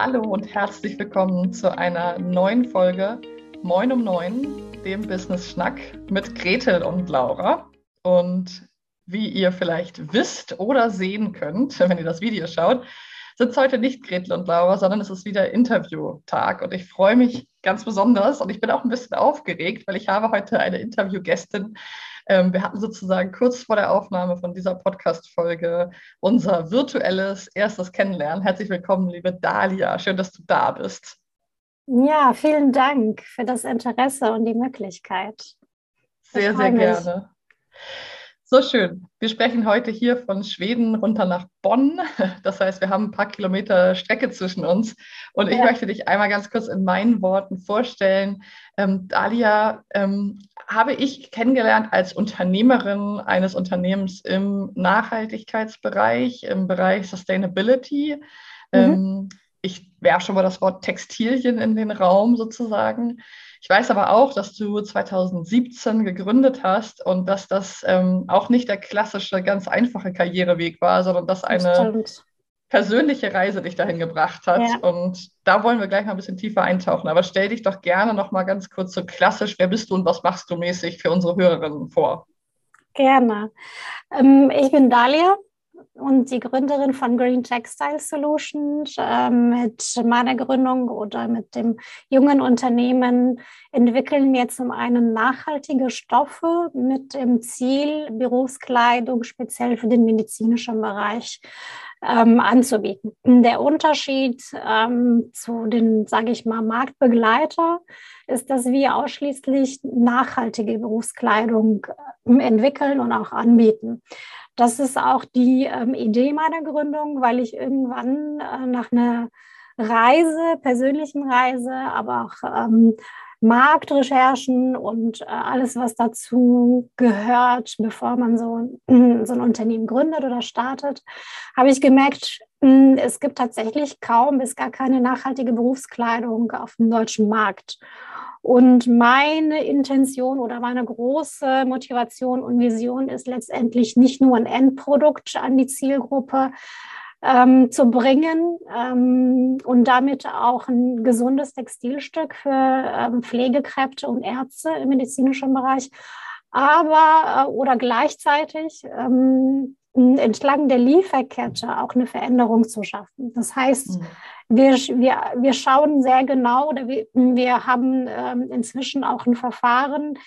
Hallo und herzlich willkommen zu einer neuen Folge Moin um Neun, dem Business Schnack mit Gretel und Laura. Und wie ihr vielleicht wisst oder sehen könnt, wenn ihr das Video schaut, sind es heute nicht Gretel und Laura, sondern es ist wieder Interviewtag. Und ich freue mich ganz besonders und ich bin auch ein bisschen aufgeregt, weil ich habe heute eine Interviewgästin, ähm, wir hatten sozusagen kurz vor der Aufnahme von dieser Podcast-Folge unser virtuelles erstes Kennenlernen. Herzlich willkommen, liebe Dalia. Schön, dass du da bist. Ja, vielen Dank für das Interesse und die Möglichkeit. Sehr, sehr gerne. So schön. Wir sprechen heute hier von Schweden runter nach Bonn. Das heißt, wir haben ein paar Kilometer Strecke zwischen uns. Und ich ja. möchte dich einmal ganz kurz in meinen Worten vorstellen. Ähm, Dalia ähm, habe ich kennengelernt als Unternehmerin eines Unternehmens im Nachhaltigkeitsbereich, im Bereich Sustainability. Mhm. Ähm, ich werfe schon mal das Wort Textilien in den Raum sozusagen. Ich weiß aber auch, dass du 2017 gegründet hast und dass das ähm, auch nicht der klassische, ganz einfache Karriereweg war, sondern dass eine das persönliche Reise dich dahin gebracht hat. Ja. Und da wollen wir gleich mal ein bisschen tiefer eintauchen. Aber stell dich doch gerne noch mal ganz kurz so klassisch, wer bist du und was machst du mäßig für unsere Hörerinnen vor? Gerne. Ähm, ich bin Dalia, und die Gründerin von Green Textile Solutions. Ähm, mit meiner Gründung oder mit dem jungen Unternehmen entwickeln wir zum einen nachhaltige Stoffe mit dem Ziel, Berufskleidung speziell für den medizinischen Bereich ähm, anzubieten. Der Unterschied ähm, zu den, sage ich mal, Marktbegleiter ist, dass wir ausschließlich nachhaltige Berufskleidung äh, entwickeln und auch anbieten. Das ist auch die ähm, Idee meiner Gründung, weil ich irgendwann äh, nach einer Reise, persönlichen Reise, aber auch ähm, Marktrecherchen und äh, alles, was dazu gehört, bevor man so, so ein Unternehmen gründet oder startet, habe ich gemerkt, äh, es gibt tatsächlich kaum bis gar keine nachhaltige Berufskleidung auf dem deutschen Markt. Und meine Intention oder meine große Motivation und Vision ist letztendlich nicht nur ein Endprodukt an die Zielgruppe ähm, zu bringen ähm, und damit auch ein gesundes Textilstück für ähm, Pflegekräfte und Ärzte im medizinischen Bereich, aber äh, oder gleichzeitig ähm, entlang der Lieferkette auch eine Veränderung zu schaffen. Das heißt, mhm wir, wir, wir schauen sehr genau oder wir, wir haben ähm, inzwischen auch ein Verfahren,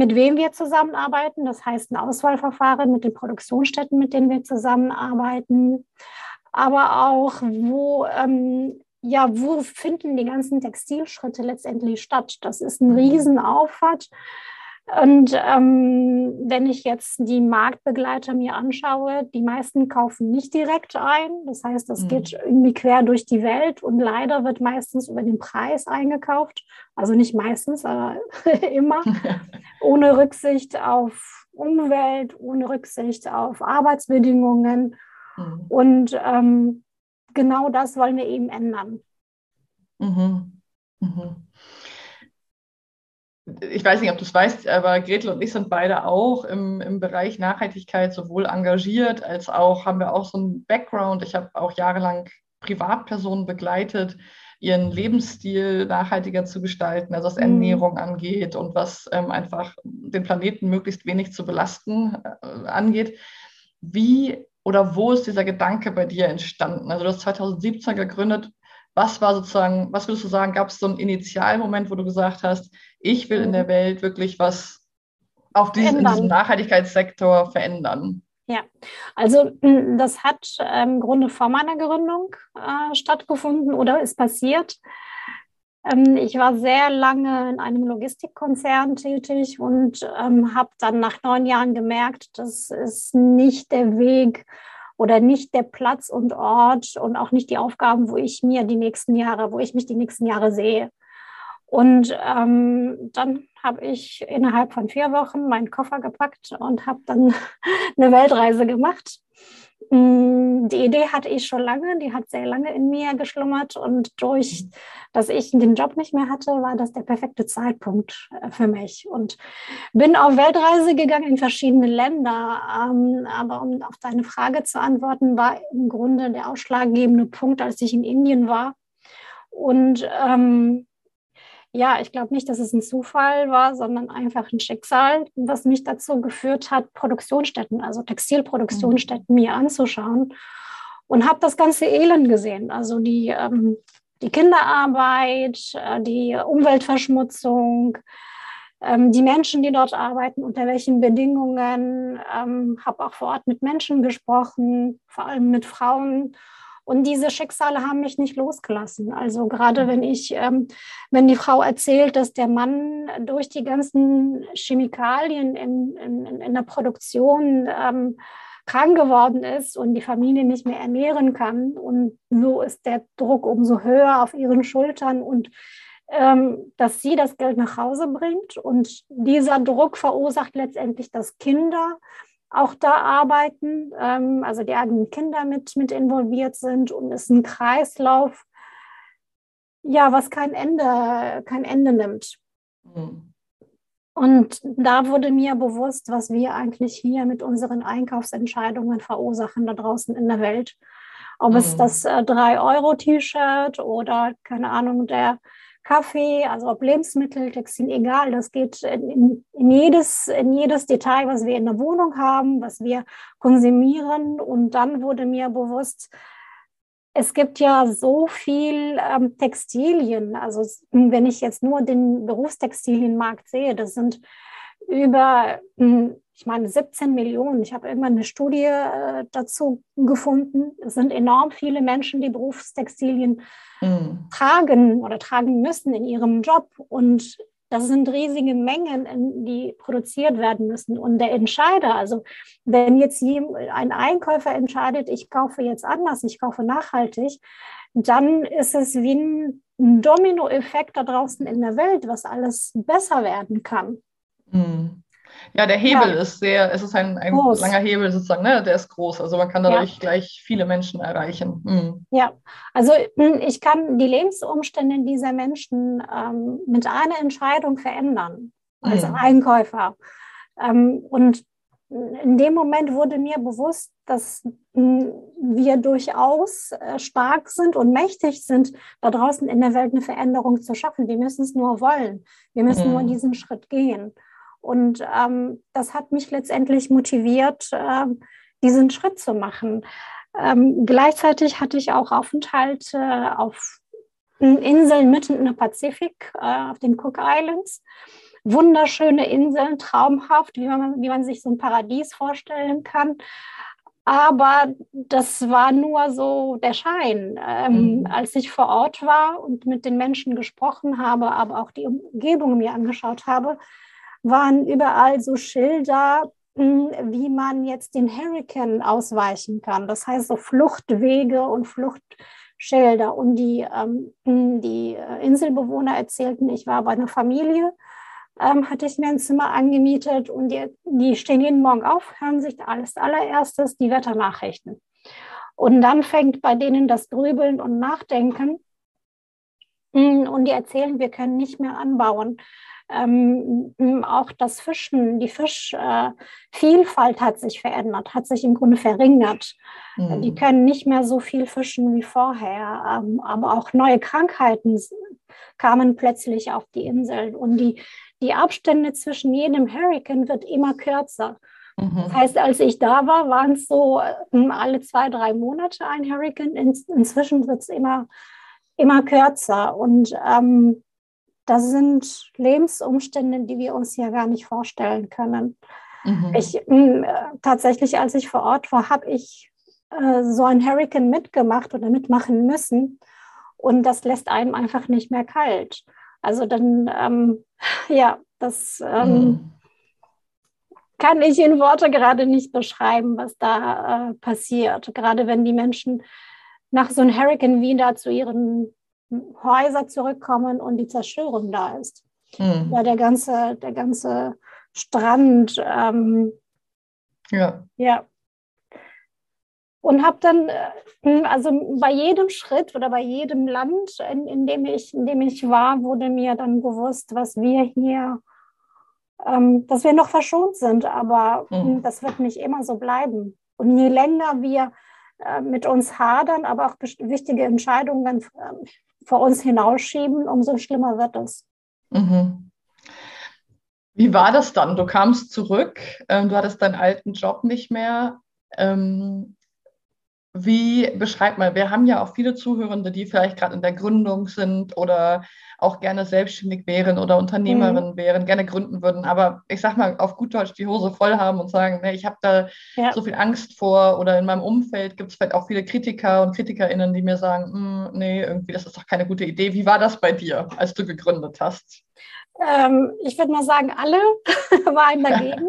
mit wem wir zusammenarbeiten. Das heißt ein Auswahlverfahren mit den Produktionsstätten, mit denen wir zusammenarbeiten. Aber auch, wo, ähm, ja, wo finden die ganzen Textilschritte letztendlich statt? Das ist ein Riesenaufwand. Und ähm, wenn ich jetzt die Marktbegleiter mir anschaue, die meisten kaufen nicht direkt ein. Das heißt, das mhm. geht irgendwie quer durch die Welt und leider wird meistens über den Preis eingekauft. Also nicht meistens, aber immer. ohne Rücksicht auf Umwelt, ohne Rücksicht auf Arbeitsbedingungen. Mhm. Und ähm, genau das wollen wir eben ändern. Mhm. Ich weiß nicht, ob du es weißt, aber Gretel und ich sind beide auch im, im Bereich Nachhaltigkeit sowohl engagiert als auch haben wir auch so einen Background. Ich habe auch jahrelang Privatpersonen begleitet, ihren Lebensstil nachhaltiger zu gestalten, also was mhm. Ernährung angeht und was ähm, einfach den Planeten möglichst wenig zu belasten äh, angeht. Wie oder wo ist dieser Gedanke bei dir entstanden? Also du hast 2017 gegründet. Was war sozusagen, was würdest du sagen, gab es so einen Initialmoment, wo du gesagt hast, ich will in der mhm. Welt wirklich was auf diesen, in diesem Nachhaltigkeitssektor verändern? Ja, also das hat ähm, im Grunde vor meiner Gründung äh, stattgefunden oder ist passiert. Ähm, ich war sehr lange in einem Logistikkonzern tätig und ähm, habe dann nach neun Jahren gemerkt, das ist nicht der Weg, oder nicht der Platz und Ort und auch nicht die Aufgaben, wo ich mir die nächsten Jahre, wo ich mich die nächsten Jahre sehe. Und ähm, dann habe ich innerhalb von vier Wochen meinen Koffer gepackt und habe dann eine Weltreise gemacht. Mm, die Idee hatte ich schon lange, die hat sehr lange in mir geschlummert und durch, dass ich den Job nicht mehr hatte, war das der perfekte Zeitpunkt äh, für mich und bin auf Weltreise gegangen in verschiedene Länder. Ähm, aber um auf deine Frage zu antworten, war im Grunde der ausschlaggebende Punkt, als ich in Indien war, Und ähm, ja, ich glaube nicht, dass es ein Zufall war, sondern einfach ein Schicksal, was mich dazu geführt hat, Produktionsstätten, also Textilproduktionsstätten mhm. mir anzuschauen und habe das ganze Elend gesehen. Also die, ähm, die Kinderarbeit, äh, die Umweltverschmutzung, ähm, die Menschen, die dort arbeiten, unter welchen Bedingungen, ähm, habe auch vor Ort mit Menschen gesprochen, vor allem mit Frauen und diese Schicksale haben mich nicht losgelassen. Also gerade wenn ich, ähm, wenn die Frau erzählt, dass der Mann durch die ganzen Chemikalien in, in, in der Produktion ähm, krank geworden ist und die Familie nicht mehr ernähren kann. Und so ist der Druck umso höher auf ihren Schultern und ähm, dass sie das Geld nach Hause bringt. Und dieser Druck verursacht letztendlich, dass Kinder auch da arbeiten, ähm, also die eigenen Kinder mit, mit involviert sind und es ist ein Kreislauf, ja, was kein Ende, kein Ende nimmt. Mhm. Und da wurde mir bewusst, was wir eigentlich hier mit unseren Einkaufsentscheidungen verursachen da draußen in der Welt. Ob mhm. es das äh, 3-Euro-T-Shirt oder, keine Ahnung, der Kaffee, also ob Lebensmittel, Textil, egal, das geht in, in, jedes, in jedes Detail, was wir in der Wohnung haben, was wir konsumieren. Und dann wurde mir bewusst, es gibt ja so viel ähm, Textilien. Also wenn ich jetzt nur den Berufstextilienmarkt sehe, das sind über, hm, ich meine, 17 Millionen. Ich habe irgendwann eine Studie äh, dazu gefunden. Es sind enorm viele Menschen, die Berufstextilien mhm. tragen oder tragen müssen in ihrem Job. Und das sind riesige Mengen, die produziert werden müssen. Und der Entscheider, also wenn jetzt ein Einkäufer entscheidet, ich kaufe jetzt anders, ich kaufe nachhaltig, dann ist es wie ein Dominoeffekt da draußen in der Welt, was alles besser werden kann. Mhm. Ja, der Hebel ja. ist sehr, es ist ein, ein langer Hebel sozusagen, ne? der ist groß. Also man kann dadurch ja. gleich viele Menschen erreichen. Mhm. Ja, also hm, ich kann die Lebensumstände dieser Menschen ähm, mit einer Entscheidung verändern als mhm. Einkäufer. Ähm, und in dem Moment wurde mir bewusst, dass hm, wir durchaus äh, stark sind und mächtig sind, da draußen in der Welt eine Veränderung zu schaffen. Wir müssen es nur wollen. Wir müssen mhm. nur diesen Schritt gehen. Und ähm, das hat mich letztendlich motiviert, äh, diesen Schritt zu machen. Ähm, gleichzeitig hatte ich auch Aufenthalte auf Inseln mitten in der Pazifik, äh, auf den Cook Islands. Wunderschöne Inseln, traumhaft, wie man, wie man sich so ein Paradies vorstellen kann. Aber das war nur so der Schein. Ähm, mhm. Als ich vor Ort war und mit den Menschen gesprochen habe, aber auch die Umgebung mir angeschaut habe, waren überall so Schilder, hm, wie man jetzt den Hurricane ausweichen kann. Das heißt so Fluchtwege und Fluchtschilder. Und die, ähm, hm, die äh, Inselbewohner erzählten, ich war bei einer Familie, ähm, hatte ich mir ein Zimmer angemietet und die, die stehen jeden Morgen auf, hören sich alles allererstes die Wetternachrichten. Und dann fängt bei denen das Grübeln und Nachdenken. Hm, und die erzählen, wir können nicht mehr anbauen. Ähm, auch das Fischen, die Fischvielfalt äh, hat sich verändert, hat sich im Grunde verringert. Mhm. Die können nicht mehr so viel fischen wie vorher, ähm, aber auch neue Krankheiten kamen plötzlich auf die Inseln und die, die Abstände zwischen jedem Hurricane wird immer kürzer. Mhm. Das heißt, als ich da war, waren es so äh, alle zwei, drei Monate ein Hurricane. In, inzwischen wird es immer, immer kürzer. Und ähm, das sind Lebensumstände, die wir uns ja gar nicht vorstellen können. Mhm. Ich, äh, tatsächlich, als ich vor Ort war, habe ich äh, so ein Hurricane mitgemacht oder mitmachen müssen. Und das lässt einem einfach nicht mehr kalt. Also dann, ähm, ja, das ähm, mhm. kann ich in Worte gerade nicht beschreiben, was da äh, passiert. Gerade wenn die Menschen nach so einem Hurricane wieder zu ihren Häuser zurückkommen und die Zerstörung da ist. Mhm. Ja, der ganze, der ganze Strand. Ähm, ja. Ja. Und habe dann, äh, also bei jedem Schritt oder bei jedem Land, in, in, dem ich, in dem ich war, wurde mir dann bewusst, was wir hier, ähm, dass wir noch verschont sind, aber mhm. das wird nicht immer so bleiben. Und je länger wir äh, mit uns hadern, aber auch wichtige Entscheidungen vor uns hinausschieben, umso schlimmer wird es. Mhm. Wie war das dann? Du kamst zurück, ähm, du hattest deinen alten Job nicht mehr. Ähm, wie beschreibt man, wir haben ja auch viele Zuhörende, die vielleicht gerade in der Gründung sind oder auch gerne selbstständig wären oder Unternehmerin mhm. wären, gerne gründen würden, aber ich sag mal auf gut Deutsch die Hose voll haben und sagen, nee, ich habe da ja. so viel Angst vor oder in meinem Umfeld gibt es vielleicht auch viele Kritiker und KritikerInnen, die mir sagen, hm, nee, irgendwie, das ist doch keine gute Idee. Wie war das bei dir, als du gegründet hast? Ähm, ich würde mal sagen, alle waren dagegen.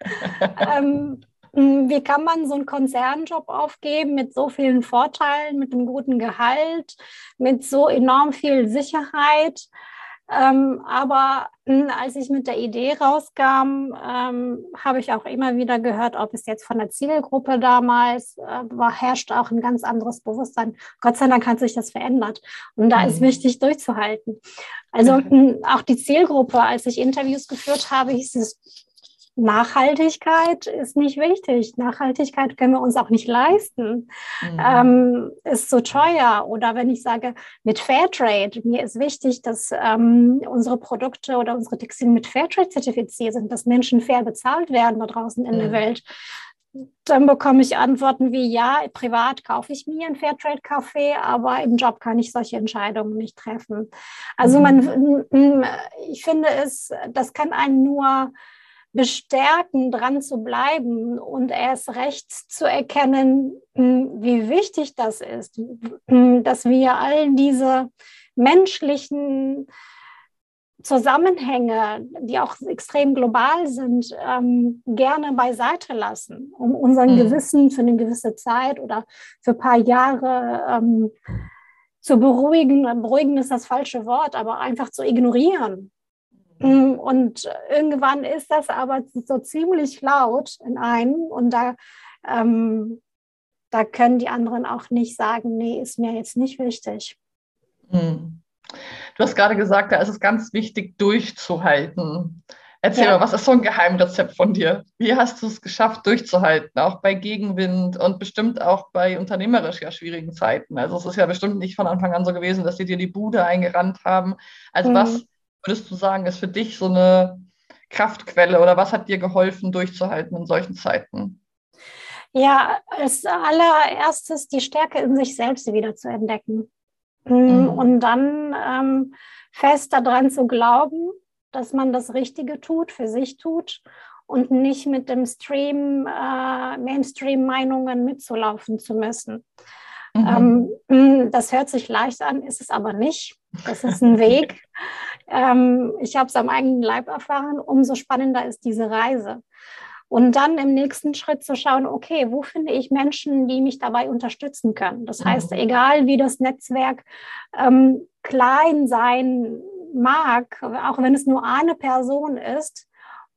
ähm, hm, wie kann man so einen Konzernjob aufgeben mit so vielen Vorteilen, mit einem guten Gehalt, mit so enorm viel Sicherheit? Ähm, aber hm, als ich mit der Idee rauskam, ähm, habe ich auch immer wieder gehört, ob es jetzt von der Zielgruppe damals äh, war, herrscht auch ein ganz anderes Bewusstsein. Gott sei Dank hat sich das verändert. Und da mhm. ist wichtig durchzuhalten. Also mh, hm, auch die Zielgruppe, als ich Interviews geführt habe, hieß es, Nachhaltigkeit ist nicht wichtig. Nachhaltigkeit können wir uns auch nicht leisten. Mhm. Ähm, ist so teuer. Oder wenn ich sage, mit Fairtrade, mir ist wichtig, dass ähm, unsere Produkte oder unsere Textilien mit Fairtrade zertifiziert sind, dass Menschen fair bezahlt werden da draußen in mhm. der Welt. Dann bekomme ich Antworten wie, ja, privat kaufe ich mir ein Fairtrade-Kaffee, aber im Job kann ich solche Entscheidungen nicht treffen. Also mhm. man, ich finde es, das kann einen nur bestärken, dran zu bleiben und erst recht zu erkennen, hm, wie wichtig das ist, hm, dass wir all diese menschlichen Zusammenhänge, die auch extrem global sind, ähm, gerne beiseite lassen, um unseren mhm. Gewissen für eine gewisse Zeit oder für ein paar Jahre ähm, zu beruhigen. Beruhigen ist das falsche Wort, aber einfach zu ignorieren. Und irgendwann ist das aber so ziemlich laut in einem und da, ähm, da können die anderen auch nicht sagen, nee, ist mir jetzt nicht wichtig. Hm. Du hast gerade gesagt, da ist es ganz wichtig, durchzuhalten. Erzähl ja. mal, was ist so ein Geheimrezept von dir? Wie hast du es geschafft, durchzuhalten, auch bei Gegenwind und bestimmt auch bei unternehmerisch ja schwierigen Zeiten? Also es ist ja bestimmt nicht von Anfang an so gewesen, dass sie dir die Bude eingerannt haben. Also mhm. was würdest du sagen, ist für dich so eine Kraftquelle oder was hat dir geholfen, durchzuhalten in solchen Zeiten? Ja, als allererstes die Stärke in sich selbst wieder zu entdecken. Mm, mhm. Und dann ähm, fest daran zu glauben, dass man das Richtige tut, für sich tut und nicht mit dem Stream, äh, Mainstream-Meinungen mitzulaufen zu müssen. Mhm. Ähm, mm, das hört sich leicht an, ist es aber nicht. Das ist ein Weg. Ähm, ich habe es am eigenen Leib erfahren. Umso spannender ist diese Reise. Und dann im nächsten Schritt zu schauen, okay, wo finde ich Menschen, die mich dabei unterstützen können? Das heißt, mhm. egal wie das Netzwerk ähm, klein sein mag, auch wenn es nur eine Person ist,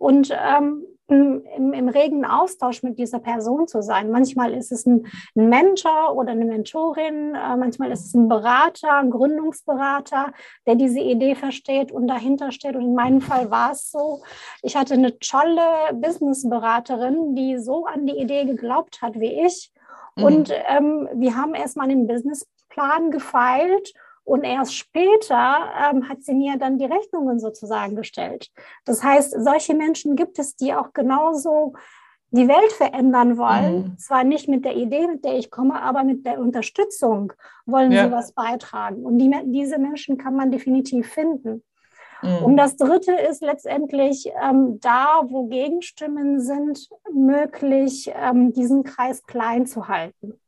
und ähm, im, im, regen Austausch mit dieser Person zu sein. Manchmal ist es ein, ein Mentor oder eine Mentorin, äh, manchmal ist es ein Berater, ein Gründungsberater, der diese Idee versteht und dahinter steht. Und in meinem Fall war es so, ich hatte eine tolle Businessberaterin, die so an die Idee geglaubt hat wie ich. Mhm. Und ähm, wir haben erstmal einen Businessplan gefeilt und erst später ähm, hat sie mir dann die Rechnungen sozusagen gestellt. Das heißt, solche Menschen gibt es, die auch genauso die Welt verändern wollen. Mhm. Zwar nicht mit der Idee, mit der ich komme, aber mit der Unterstützung wollen ja. sie was beitragen. Und die, diese Menschen kann man definitiv finden. Mhm. Und das Dritte ist letztendlich ähm, da, wo Gegenstimmen sind, möglich, ähm, diesen Kreis klein zu halten.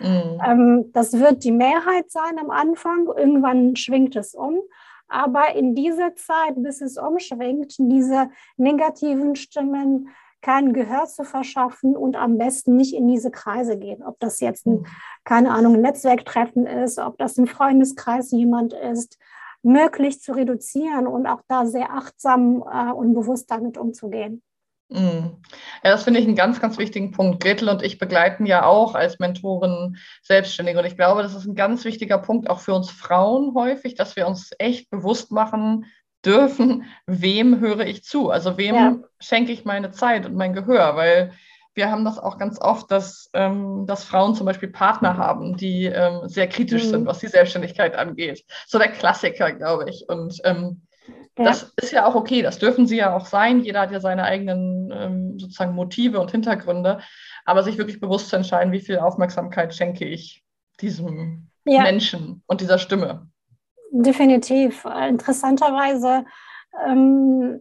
Mhm. Ähm, das wird die Mehrheit sein am Anfang. Irgendwann schwingt es um. Aber in dieser Zeit, bis es umschwingt, diese negativen Stimmen kein Gehör zu verschaffen und am besten nicht in diese Kreise gehen. Ob das jetzt ein, keine Ahnung, ein Netzwerktreffen ist, ob das im Freundeskreis jemand ist, möglich zu reduzieren und auch da sehr achtsam äh, und bewusst damit umzugehen. Mm. Ja, das finde ich einen ganz, ganz wichtigen Punkt. Gretel und ich begleiten ja auch als Mentoren Selbstständige. Und ich glaube, das ist ein ganz wichtiger Punkt auch für uns Frauen häufig, dass wir uns echt bewusst machen dürfen, wem höre ich zu? Also wem ja. schenke ich meine Zeit und mein Gehör? Weil wir haben das auch ganz oft, dass, ähm, dass Frauen zum Beispiel Partner haben, die ähm, sehr kritisch mhm. sind, was die Selbstständigkeit angeht. So der Klassiker, glaube ich. Und ähm, ja. das ist ja auch okay, das dürfen sie ja auch sein. Jeder hat ja seine eigenen ähm, sozusagen Motive und Hintergründe. Aber sich wirklich bewusst zu entscheiden, wie viel Aufmerksamkeit schenke ich diesem ja. Menschen und dieser Stimme. Definitiv. Interessanterweise ähm,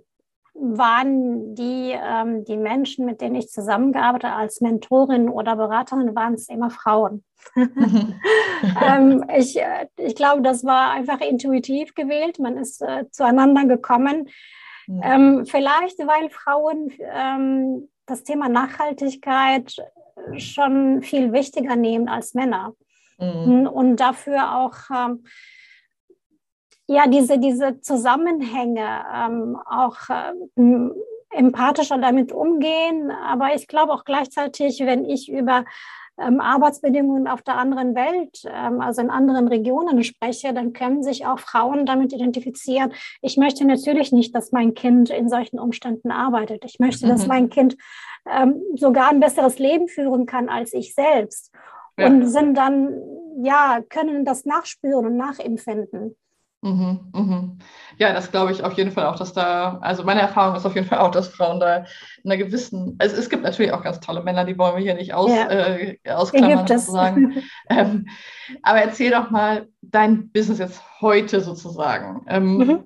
waren die, ähm, die Menschen, mit denen ich zusammengearbeitet als Mentorin oder Beraterin, waren es immer Frauen. ähm, ich, äh, ich glaube, das war einfach intuitiv gewählt. Man ist äh, zueinander gekommen. Ja. Ähm, vielleicht, weil Frauen ähm, das Thema Nachhaltigkeit schon viel wichtiger nehmen als Männer. Mhm. Und dafür auch ähm, ja, diese, diese Zusammenhänge ähm, auch ähm, empathischer damit umgehen. Aber ich glaube auch gleichzeitig, wenn ich über ähm, Arbeitsbedingungen auf der anderen Welt, ähm, also in anderen Regionen spreche, dann können sich auch Frauen damit identifizieren. Ich möchte natürlich nicht, dass mein Kind in solchen Umständen arbeitet. Ich möchte, mhm. dass mein Kind ähm, sogar ein besseres Leben führen kann als ich selbst. Ja. Und sind dann, ja, können das nachspüren und nachempfinden. Mhm, mhm. Ja, das glaube ich auf jeden Fall auch, dass da, also meine Erfahrung ist auf jeden Fall auch, dass Frauen da in einer gewissen, also es gibt natürlich auch ganz tolle Männer, die wollen wir hier nicht aus, ja. äh, ausklammern sozusagen. ähm, aber erzähl doch mal dein Business jetzt heute sozusagen. Ähm, mhm.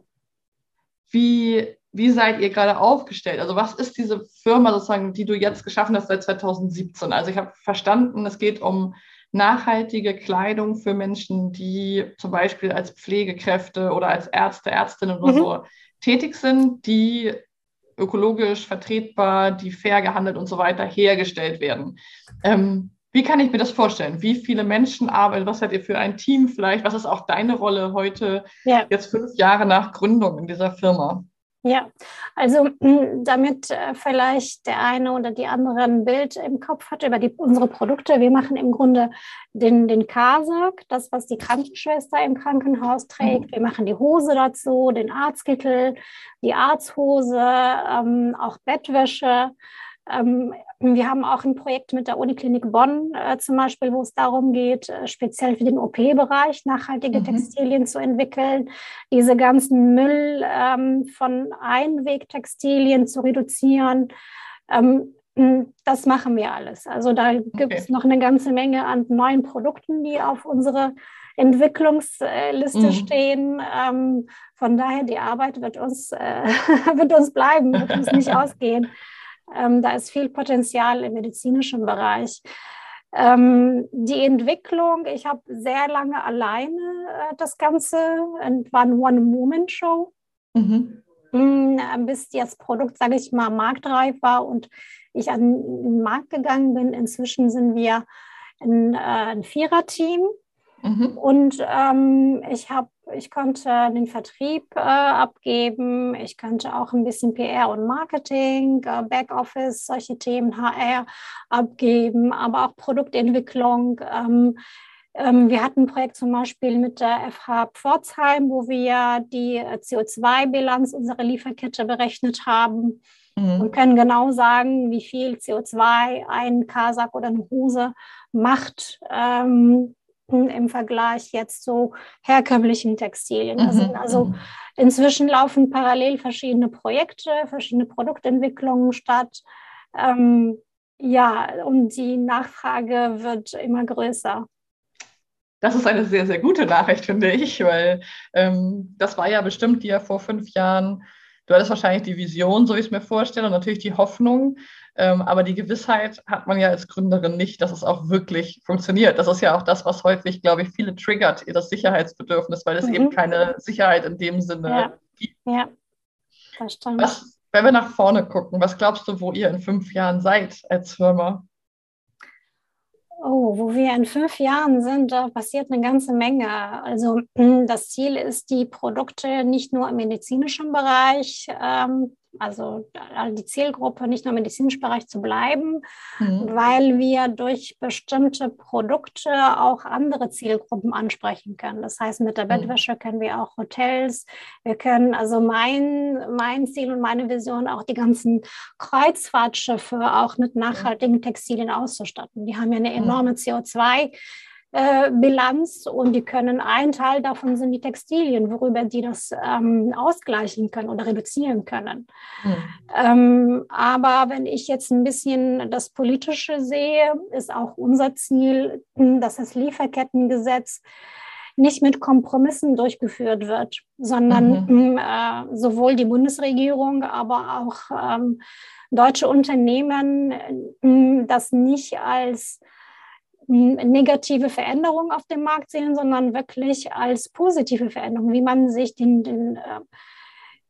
Wie, wie seid ihr gerade aufgestellt? Also was ist diese Firma sozusagen, die du jetzt geschaffen hast seit 2017? Also ich habe verstanden, es geht um nachhaltige Kleidung für Menschen, die zum Beispiel als Pflegekräfte oder als Ärzte, Ärztinnen oder mhm. so tätig sind, die ökologisch vertretbar, die fair gehandelt und so weiter hergestellt werden. Ähm, wie kann ich mir das vorstellen? Wie viele Menschen arbeiten? Was seid ihr für ein Team vielleicht? Was ist auch deine Rolle heute, ja. jetzt fünf Jahre nach Gründung in dieser Firma? Ja, also hm, damit äh, vielleicht der eine oder die andere ein Bild im Kopf hat über die, unsere Produkte. Wir machen im Grunde den, den Kasak, das, was die Krankenschwester im Krankenhaus trägt. Mhm. Wir machen die Hose dazu, den Arztkittel, die Arzthose, ähm, auch Bettwäsche. Ähm, wir haben auch ein Projekt mit der Uniklinik Bonn äh, zum Beispiel, wo es darum geht, äh, speziell für den OP-Bereich nachhaltige mhm. Textilien zu entwickeln, diese ganzen Müll ähm, von Einwegtextilien zu reduzieren. Ähm, das machen wir alles. Also da okay. gibt es noch eine ganze Menge an neuen Produkten, die auf unserer Entwicklungsliste mhm. stehen. Ähm, von daher, die Arbeit wird uns, äh, wird uns bleiben, wird uns nicht ausgehen. Ähm, da ist viel Potenzial im medizinischen Bereich. Ähm, die Entwicklung, ich habe sehr lange alleine äh, das Ganze, war eine One-Woman-Show, mhm. Mm, bis das Produkt, sage ich mal, marktreif war und ich an den Markt gegangen bin. Inzwischen sind wir ein, äh, ein Vierer-Team Mhm. Und ähm, ich habe, ich konnte den Vertrieb äh, abgeben, ich könnte auch ein bisschen PR und Marketing, äh, Backoffice, solche Themen, HR abgeben, aber auch Produktentwicklung. Ähm, ähm, wir hatten ein Projekt zum Beispiel mit der FH Pforzheim, wo wir die CO2-Bilanz unserer Lieferkette berechnet haben mhm. und können genau sagen, wie viel CO2 ein Kasak oder eine Hose macht. Ähm, im Vergleich jetzt zu herkömmlichen Textilien. Mhm. Also, also inzwischen laufen parallel verschiedene Projekte, verschiedene Produktentwicklungen statt. Ähm, ja, und die Nachfrage wird immer größer. Das ist eine sehr, sehr gute Nachricht, finde ich, weil ähm, das war ja bestimmt dir vor fünf Jahren Du hattest wahrscheinlich die Vision, so wie ich es mir vorstelle, und natürlich die Hoffnung. Ähm, aber die Gewissheit hat man ja als Gründerin nicht, dass es auch wirklich funktioniert. Das ist ja auch das, was häufig, glaube ich, viele triggert, das Sicherheitsbedürfnis, weil es mhm. eben keine Sicherheit in dem Sinne ja. gibt. Ja, verstanden. Was, wenn wir nach vorne gucken, was glaubst du, wo ihr in fünf Jahren seid als Firma? Oh, wo wir in fünf Jahren sind, da passiert eine ganze Menge. Also hm, das Ziel ist, die Produkte nicht nur im medizinischen Bereich ähm, also die Zielgruppe nicht nur im medizinischen Bereich zu bleiben, mhm. weil wir durch bestimmte Produkte auch andere Zielgruppen ansprechen können. Das heißt, mit der mhm. Bettwäsche können wir auch Hotels, wir können also mein, mein Ziel und meine Vision auch die ganzen Kreuzfahrtschiffe auch mit nachhaltigen Textilien auszustatten. Die haben ja eine enorme CO2 äh, Bilanz und die können, ein Teil davon sind die Textilien, worüber die das ähm, ausgleichen können oder reduzieren können. Mhm. Ähm, aber wenn ich jetzt ein bisschen das Politische sehe, ist auch unser Ziel, dass das Lieferkettengesetz nicht mit Kompromissen durchgeführt wird, sondern mhm. äh, sowohl die Bundesregierung, aber auch ähm, deutsche Unternehmen äh, das nicht als negative Veränderung auf dem Markt sehen, sondern wirklich als positive Veränderung, wie man sich den, den äh,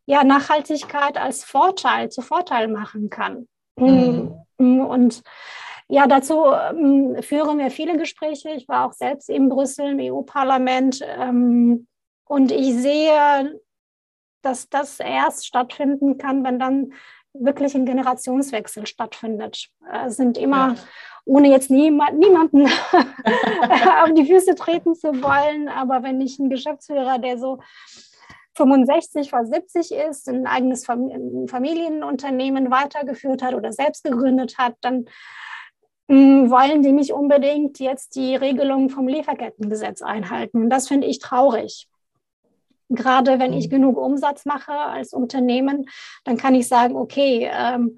ja, Nachhaltigkeit als Vorteil zu Vorteil machen kann. Mhm. Mm, und ja, dazu ähm, führen wir viele Gespräche. Ich war auch selbst in Brüssel im EU-Parlament ähm, und ich sehe, dass das erst stattfinden kann, wenn dann wirklich ein Generationswechsel stattfindet. Es sind immer ja ohne jetzt niemand, niemanden auf die Füße treten zu wollen. Aber wenn ich einen Geschäftsführer, der so 65, fast 70 ist, ein eigenes Familienunternehmen weitergeführt hat oder selbst gegründet hat, dann hm, wollen die nicht unbedingt jetzt die Regelungen vom Lieferkettengesetz einhalten. Und das finde ich traurig. Gerade wenn ich mhm. genug Umsatz mache als Unternehmen, dann kann ich sagen, okay, ähm,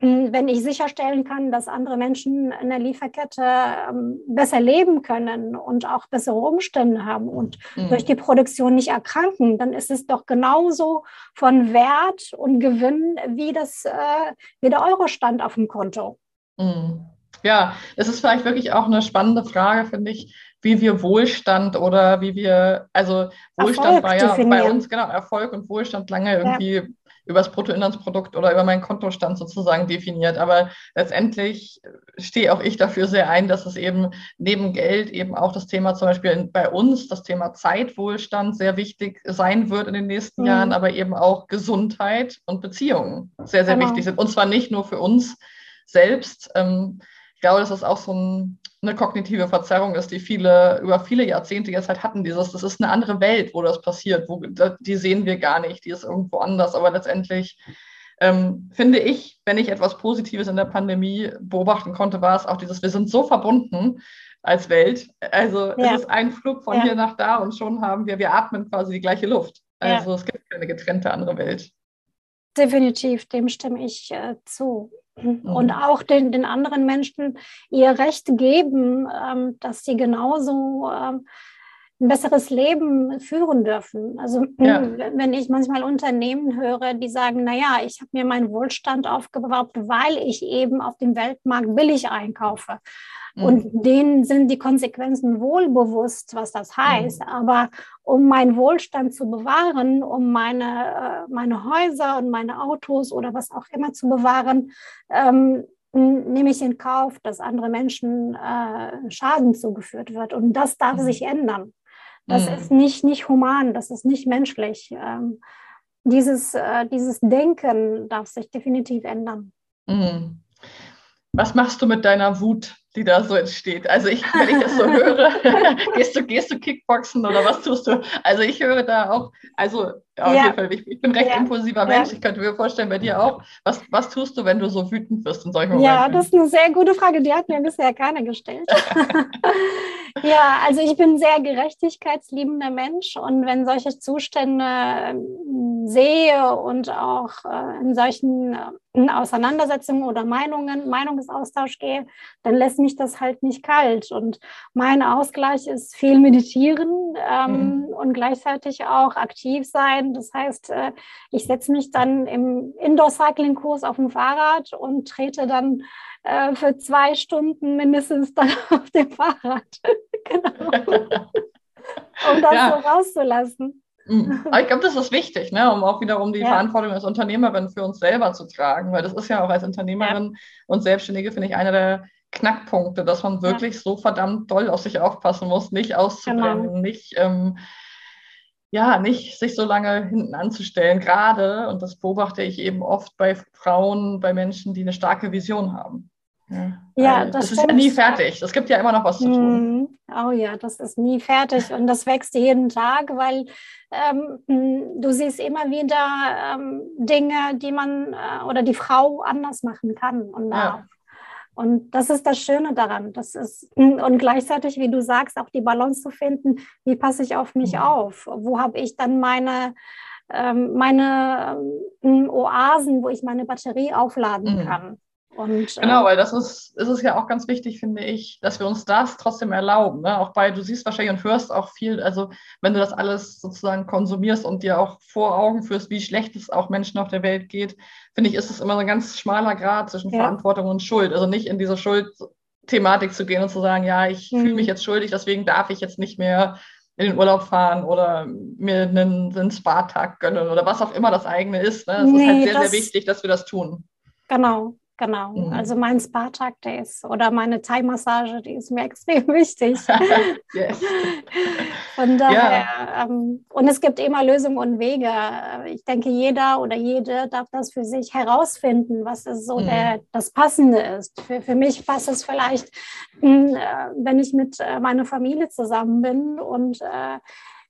hm, wenn ich sicherstellen kann, dass andere Menschen in der Lieferkette ähm, besser leben können und auch bessere Umstände haben und mhm. durch die Produktion nicht erkranken, dann ist es doch genauso von Wert und Gewinn wie, das, äh, wie der Eurostand auf dem Konto. Mhm. Ja, es ist vielleicht wirklich auch eine spannende Frage, finde ich, wie wir Wohlstand oder wie wir, also Wohlstand Erfolg war ja definieren. bei uns, genau, Erfolg und Wohlstand lange irgendwie ja über das Bruttoinlandsprodukt oder über meinen Kontostand sozusagen definiert. Aber letztendlich stehe auch ich dafür sehr ein, dass es eben neben Geld eben auch das Thema zum Beispiel bei uns, das Thema Zeitwohlstand sehr wichtig sein wird in den nächsten mhm. Jahren, aber eben auch Gesundheit und Beziehungen sehr, sehr genau. wichtig sind. Und zwar nicht nur für uns selbst. Ähm, ich glaube, das ist auch so ein eine kognitive Verzerrung ist, die viele über viele Jahrzehnte jetzt halt hatten. Dieses, das ist eine andere Welt, wo das passiert, wo, die sehen wir gar nicht, die ist irgendwo anders. Aber letztendlich ähm, finde ich, wenn ich etwas Positives in der Pandemie beobachten konnte, war es auch dieses, wir sind so verbunden als Welt. Also ja. es ist ein Flug von ja. hier nach da und schon haben wir, wir atmen quasi die gleiche Luft. Also ja. es gibt keine getrennte andere Welt. Definitiv, dem stimme ich äh, zu. Und mhm. auch den, den anderen Menschen ihr Recht geben, ähm, dass sie genauso ähm, ein besseres Leben führen dürfen. Also ja. wenn ich manchmal Unternehmen höre, die sagen, naja, ich habe mir meinen Wohlstand aufgebaut, weil ich eben auf dem Weltmarkt billig einkaufe. Mhm. Und denen sind die Konsequenzen wohl bewusst, was das heißt. Mhm. Aber um meinen Wohlstand zu bewahren, um meine, äh, meine Häuser und meine Autos oder was auch immer zu bewahren, ähm, nehme ich in Kauf, dass andere Menschen äh, Schaden zugeführt wird. Und das darf mhm. sich ändern. Das mhm. ist nicht, nicht human, das ist nicht menschlich. Ähm, dieses, äh, dieses Denken darf sich definitiv ändern. Mhm. Was machst du mit deiner Wut, die da so entsteht? Also ich, wenn ich das so höre, gehst du, gehst du Kickboxen oder was tust du? Also ich höre da auch, also auf ja. jeden Fall, ich, ich bin recht ja. impulsiver Mensch. Ja. Ich könnte mir vorstellen, bei dir auch. Was, was tust du, wenn du so wütend wirst in solchen Momenten? Ja, das ist eine sehr gute Frage. Die hat mir bisher keiner gestellt. ja, also ich bin ein sehr gerechtigkeitsliebender Mensch und wenn solche Zustände ähm, sehe und auch äh, in solchen äh, Auseinandersetzungen oder Meinungen, Meinungsaustausch gehe, dann lässt mich das halt nicht kalt. Und mein Ausgleich ist viel meditieren ähm, mhm. und gleichzeitig auch aktiv sein das heißt, äh, ich setze mich dann im Indoor-Cycling-Kurs auf dem Fahrrad und trete dann äh, für zwei Stunden mindestens dann auf dem Fahrrad. genau. um das ja. so rauszulassen. Mhm. Aber ich glaube, das ist wichtig, ne? um auch wiederum die ja. Verantwortung als Unternehmerin für uns selber zu tragen, weil das ist ja auch als Unternehmerin ja. und Selbstständige, finde ich, einer der Knackpunkte, dass man wirklich ja. so verdammt doll auf sich aufpassen muss, nicht auszubrennen, genau. nicht ähm, ja, nicht sich so lange hinten anzustellen, gerade, und das beobachte ich eben oft bei Frauen, bei Menschen, die eine starke Vision haben. Ja, ja das, das ist ja nie fertig. Es gibt ja immer noch was zu tun. Mhm. Oh ja, das ist nie fertig und das wächst jeden Tag, weil ähm, du siehst immer wieder ähm, Dinge, die man äh, oder die Frau anders machen kann und darf. Ja. Und das ist das Schöne daran. Das ist, und gleichzeitig, wie du sagst, auch die Balance zu finden, wie passe ich auf mich mhm. auf? Wo habe ich dann meine, ähm, meine Oasen, wo ich meine Batterie aufladen mhm. kann? Und, genau, äh, weil das ist, ist es ja auch ganz wichtig, finde ich, dass wir uns das trotzdem erlauben. Ne? Auch bei, du siehst wahrscheinlich und hörst auch viel, also wenn du das alles sozusagen konsumierst und dir auch vor Augen führst, wie schlecht es auch Menschen auf der Welt geht, finde ich, ist es immer so ein ganz schmaler Grad zwischen ja. Verantwortung und Schuld. Also nicht in diese Schuldthematik zu gehen und zu sagen, ja, ich mhm. fühle mich jetzt schuldig, deswegen darf ich jetzt nicht mehr in den Urlaub fahren oder mir einen, einen Spa-Tag gönnen oder was auch immer das eigene ist. Ne? Es nee, ist halt sehr, sehr wichtig, dass wir das tun. Genau, Genau, mhm. also mein Spa-Tag, der ist, oder meine Thai-Massage, die ist mir extrem wichtig. yes. Von daher, ja. ähm, und es gibt immer Lösungen und Wege. Ich denke, jeder oder jede darf das für sich herausfinden, was es so mhm. der, das Passende ist. Für, für mich passt es vielleicht, hm, äh, wenn ich mit äh, meiner Familie zusammen bin und äh,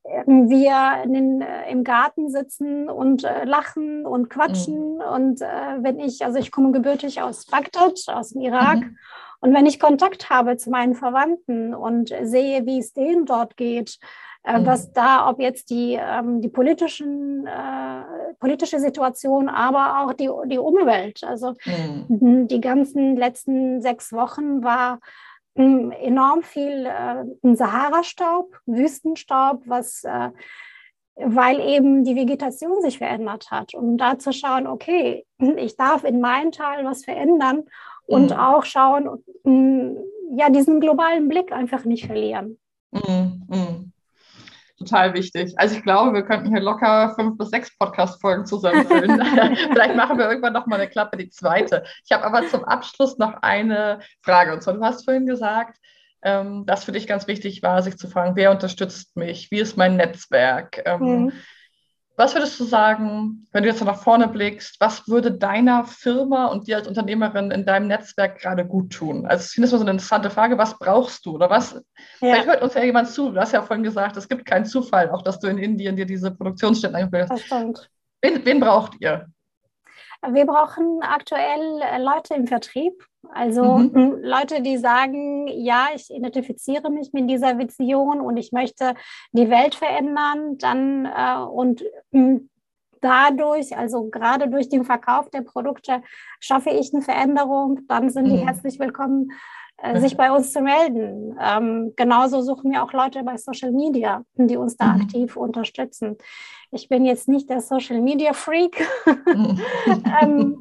wir den, äh, im Garten sitzen und äh, lachen und quatschen. Mhm. Und äh, wenn ich, also ich komme gebürtig aus Bagdad, aus dem Irak. Mhm. Und wenn ich Kontakt habe zu meinen Verwandten und sehe, wie es denen dort geht, äh, mhm. was da, ob jetzt die, ähm, die politischen, äh, politische Situation, aber auch die, die Umwelt. Also mhm. die ganzen letzten sechs Wochen war enorm viel äh, Sahara-Staub, Wüstenstaub, was, äh, weil eben die Vegetation sich verändert hat. Um da zu schauen, okay, ich darf in meinem Teil was verändern und mhm. auch schauen, ja, diesen globalen Blick einfach nicht verlieren. Mhm. Total wichtig. Also ich glaube, wir könnten hier locker fünf bis sechs Podcast-Folgen zusammenfüllen. Vielleicht machen wir irgendwann noch mal eine Klappe, die zweite. Ich habe aber zum Abschluss noch eine Frage. Und zwar, du hast vorhin gesagt, ähm, dass für dich ganz wichtig war, sich zu fragen, wer unterstützt mich? Wie ist mein Netzwerk? Ähm, mhm. Was würdest du sagen, wenn du jetzt nach vorne blickst, was würde deiner Firma und dir als Unternehmerin in deinem Netzwerk gerade gut tun? Also ich finde das mal so eine interessante Frage, was brauchst du oder was, ja. vielleicht hört uns ja jemand zu, du hast ja vorhin gesagt, es gibt keinen Zufall, auch dass du in Indien dir diese Produktionsstätten eingebildet hast. Wen, wen braucht ihr? Wir brauchen aktuell äh, Leute im Vertrieb, also mhm. Leute, die sagen, ja, ich identifiziere mich mit dieser Vision und ich möchte die Welt verändern, dann äh, und dadurch, also gerade durch den Verkauf der Produkte, schaffe ich eine Veränderung, dann sind mhm. die herzlich willkommen, äh, sich bei uns zu melden. Ähm, genauso suchen wir auch Leute bei Social Media, die uns da mhm. aktiv unterstützen. Ich bin jetzt nicht der Social Media Freak. ähm,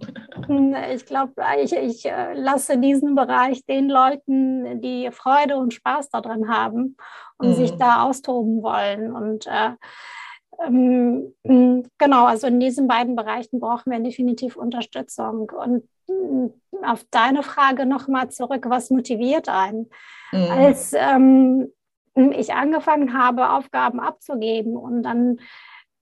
ich glaube, ich, ich äh, lasse diesen Bereich den Leuten, die Freude und Spaß daran haben und mhm. sich da austoben wollen. Und äh, ähm, genau, also in diesen beiden Bereichen brauchen wir definitiv Unterstützung. Und auf deine Frage nochmal zurück, was motiviert einen? Mhm. Als ähm, ich angefangen habe, Aufgaben abzugeben und dann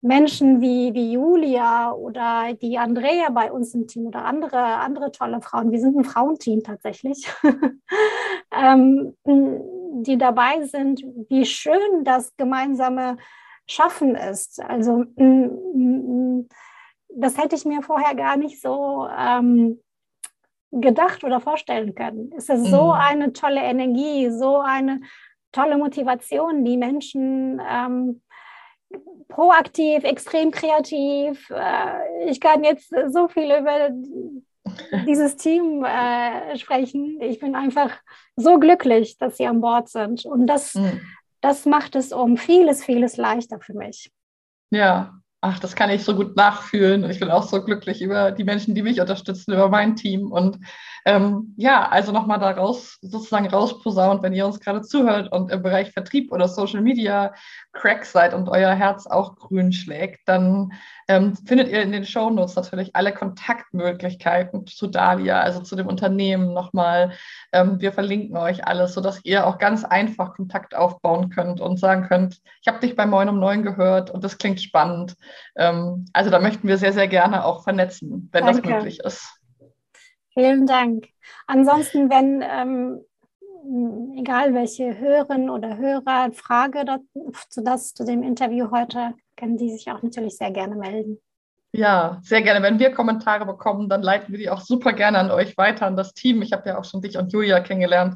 Menschen wie, wie Julia oder die Andrea bei uns im Team oder andere, andere tolle Frauen, wir sind ein Frauenteam tatsächlich, ähm, die dabei sind, wie schön das gemeinsame Schaffen ist. Also das hätte ich mir vorher gar nicht so ähm, gedacht oder vorstellen können. Es ist so mhm. eine tolle Energie, so eine tolle Motivation, die Menschen ähm, proaktiv, extrem kreativ. Äh, ich kann jetzt so viel über dieses Team äh, sprechen. Ich bin einfach so glücklich, dass sie an Bord sind. Und das, mhm. das macht es um vieles, vieles leichter für mich. Ja, Ach, das kann ich so gut nachfühlen. Ich bin auch so glücklich über die Menschen, die mich unterstützen, über mein Team. Und ähm, ja, also nochmal da raus, sozusagen rausposaunt, wenn ihr uns gerade zuhört und im Bereich Vertrieb oder Social Media Crack seid und euer Herz auch grün schlägt, dann ähm, findet ihr in den Show Notes natürlich alle Kontaktmöglichkeiten zu Dalia, also zu dem Unternehmen nochmal. Ähm, wir verlinken euch alles, sodass ihr auch ganz einfach Kontakt aufbauen könnt und sagen könnt, ich habe dich bei Moin um Neun gehört und das klingt spannend. Ähm, also da möchten wir sehr, sehr gerne auch vernetzen, wenn Danke. das möglich ist. Vielen Dank. Ansonsten, wenn, ähm, egal welche Hörerin oder Hörer Frage dazu, das, zu dem Interview heute, können die sich auch natürlich sehr gerne melden. Ja, sehr gerne. Wenn wir Kommentare bekommen, dann leiten wir die auch super gerne an euch weiter, an das Team. Ich habe ja auch schon dich und Julia kennengelernt.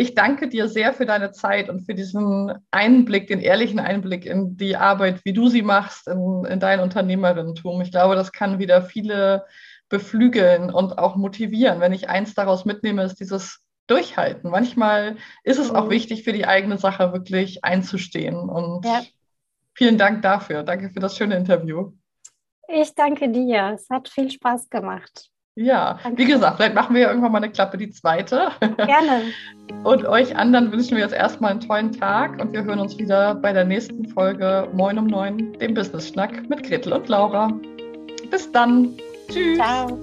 Ich danke dir sehr für deine Zeit und für diesen Einblick, den ehrlichen Einblick in die Arbeit, wie du sie machst, in, in dein Unternehmerinnentum. Ich glaube, das kann wieder viele beflügeln und auch motivieren. Wenn ich eins daraus mitnehme, ist dieses Durchhalten. Manchmal ist es auch mhm. wichtig, für die eigene Sache wirklich einzustehen. Und ja. vielen Dank dafür. Danke für das schöne Interview. Ich danke dir. Es hat viel Spaß gemacht. Ja, danke. wie gesagt, vielleicht machen wir ja irgendwann mal eine Klappe, die zweite. Gerne. Und euch anderen wünschen wir jetzt erstmal einen tollen Tag und wir hören uns wieder bei der nächsten Folge Moin um Neun, dem Business Schnack mit Gretel und Laura. Bis dann. Tschüss. Ciao.